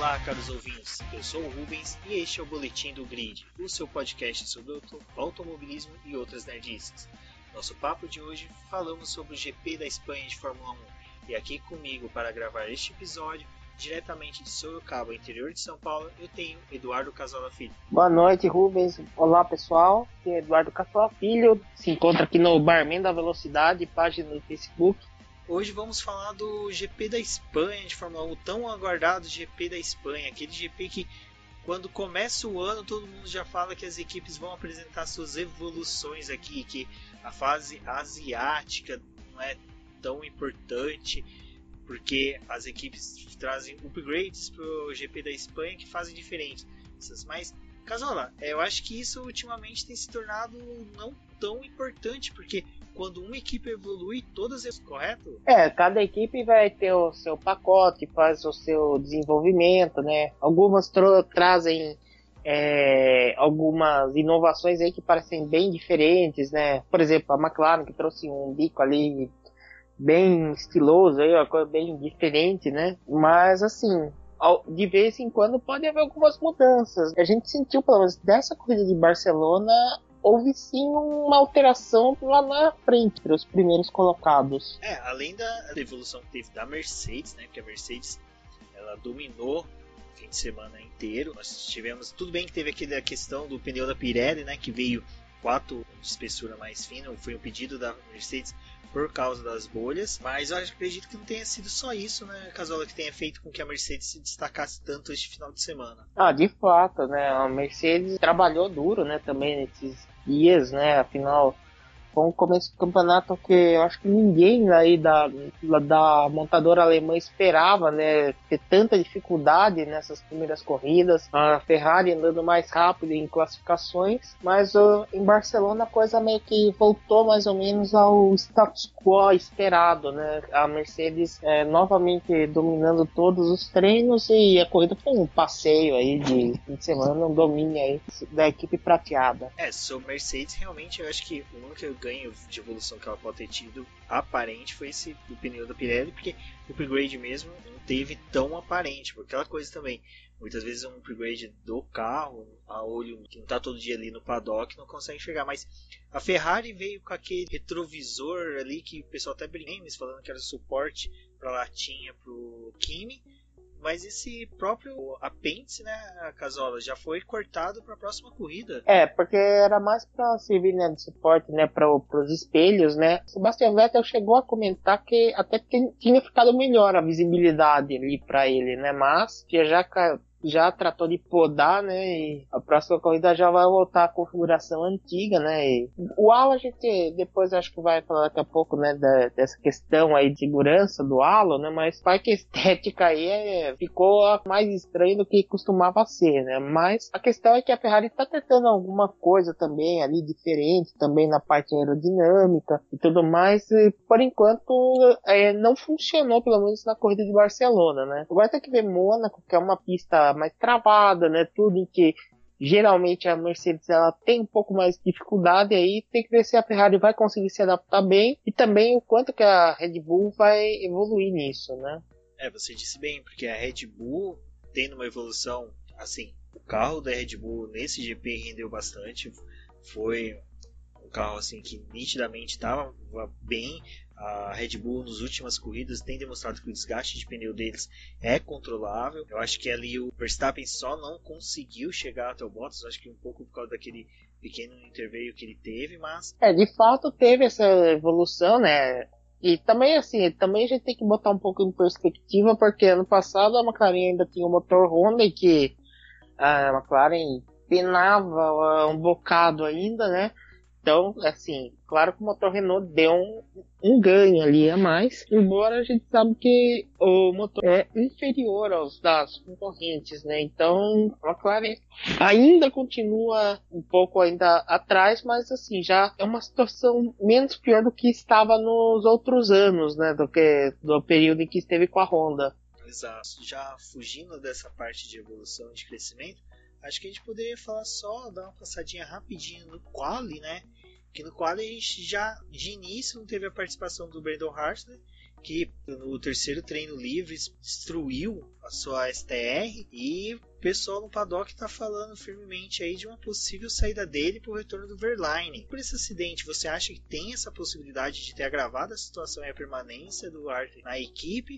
Olá, caros ouvintes. Eu sou o Rubens e este é o Boletim do Grid, o seu podcast sobre automobilismo e outras nerdices. Nosso papo de hoje falamos sobre o GP da Espanha de Fórmula 1 e aqui comigo para gravar este episódio diretamente de Sorocaba, interior de São Paulo, eu tenho Eduardo Casola Filho. Boa noite, Rubens. Olá, pessoal. É Eduardo Casola Filho. Se encontra aqui no Barman da Velocidade, página no Facebook. Hoje vamos falar do GP da Espanha de Fórmula 1, tão aguardado GP da Espanha, aquele GP que quando começa o ano todo mundo já fala que as equipes vão apresentar suas evoluções aqui, que a fase asiática não é tão importante porque as equipes trazem upgrades para o GP da Espanha que fazem diferenças. Mas, Casola, eu acho que isso ultimamente tem se tornado não tão importante, porque quando uma equipe evolui, todas elas, correto? É, cada equipe vai ter o seu pacote, faz o seu desenvolvimento, né? Algumas trazem é, algumas inovações aí que parecem bem diferentes, né? Por exemplo, a McLaren que trouxe um bico ali bem estiloso, aí, uma coisa bem diferente, né? Mas assim, de vez em quando pode haver algumas mudanças. A gente sentiu, pelo menos dessa corrida de Barcelona, houve sim uma alteração lá na frente para os primeiros colocados. É, além da evolução que teve da Mercedes, né? Porque a Mercedes ela dominou o fim de semana inteiro. Nós tivemos, tudo bem que teve aquela questão do pneu da Pirelli, né? Que veio 4 de espessura mais fina, foi um pedido da Mercedes por causa das bolhas, mas eu acredito que não tenha sido só isso, né, Casola, que tenha feito com que a Mercedes se destacasse tanto este final de semana. Ah, de fato, né, a Mercedes trabalhou duro, né, também nesses dias, né, afinal foi um começo do campeonato que eu acho que ninguém aí da, da montadora alemã esperava, né? Ter tanta dificuldade nessas primeiras corridas. A Ferrari andando mais rápido em classificações, mas uh, em Barcelona a coisa meio que voltou mais ou menos ao status quo esperado, né? A Mercedes é, novamente dominando todos os treinos e a corrida foi um passeio aí de fim de semana, um domínio aí da equipe prateada. É, sobre Mercedes realmente eu acho que o único ganho de evolução que ela pode ter tido aparente foi esse do pneu da Pirelli, porque o upgrade mesmo não teve tão aparente, porque aquela coisa também, muitas vezes um upgrade do carro, a olho que não está todo dia ali no paddock, não consegue enxergar, mas a Ferrari veio com aquele retrovisor ali que o pessoal até brinca, falando que era suporte para latinha pro Kimi, mas esse próprio apêndice, né, Casola, já foi cortado para a próxima corrida. É, porque era mais para servir né, de suporte, né, para os espelhos, né. Sebastian Vettel chegou a comentar que até tinha ficado melhor a visibilidade ali para ele, né, mas que já já tratou de podar, né? E a próxima corrida já vai voltar à configuração antiga, né? E o halo a gente depois acho que vai falar daqui a pouco, né? Da, dessa questão aí de segurança do halo, né? Mas vai a estética aí é, ficou mais estranha do que costumava ser, né? Mas a questão é que a Ferrari está tentando alguma coisa também ali diferente, também na parte aerodinâmica e tudo mais. E por enquanto é, não funcionou, pelo menos na corrida de Barcelona, né? Agora tem que ver Mônaco, que é uma pista mais travada, né? Tudo que geralmente a Mercedes ela tem um pouco mais de dificuldade aí tem que ver se a Ferrari vai conseguir se adaptar bem e também o quanto que a Red Bull vai evoluir nisso, né? É, você disse bem, porque a Red Bull tendo uma evolução assim, o carro da Red Bull nesse GP rendeu bastante, foi um carro assim que nitidamente estava bem, a Red Bull nas últimas corridas tem demonstrado que o desgaste de pneu deles é controlável. Eu acho que ali o Verstappen só não conseguiu chegar até o Bottas, acho que um pouco por causa daquele pequeno interveio que ele teve, mas é de fato teve essa evolução, né? E também assim, também a gente tem que botar um pouco em perspectiva, porque ano passado a McLaren ainda tinha o motor Honda e que a McLaren penava um bocado ainda, né? Então, assim, claro que o motor Renault deu um, um, ganho ali a mais, embora a gente sabe que o motor é inferior aos das concorrentes, né? Então, a McLaren ainda continua um pouco ainda atrás, mas assim, já é uma situação menos pior do que estava nos outros anos, né? Do que do período em que esteve com a Honda. Exato. Já fugindo dessa parte de evolução de crescimento, acho que a gente poderia falar só, dar uma passadinha rapidinho no quali, né? Que no quali a gente já de início não teve a participação do Brandon Hartley que no terceiro treino livre destruiu a sua STR e o pessoal no paddock está falando firmemente aí de uma possível saída dele para o retorno do Verline. Por esse acidente, você acha que tem essa possibilidade de ter agravado a situação e a permanência do Arthur na equipe?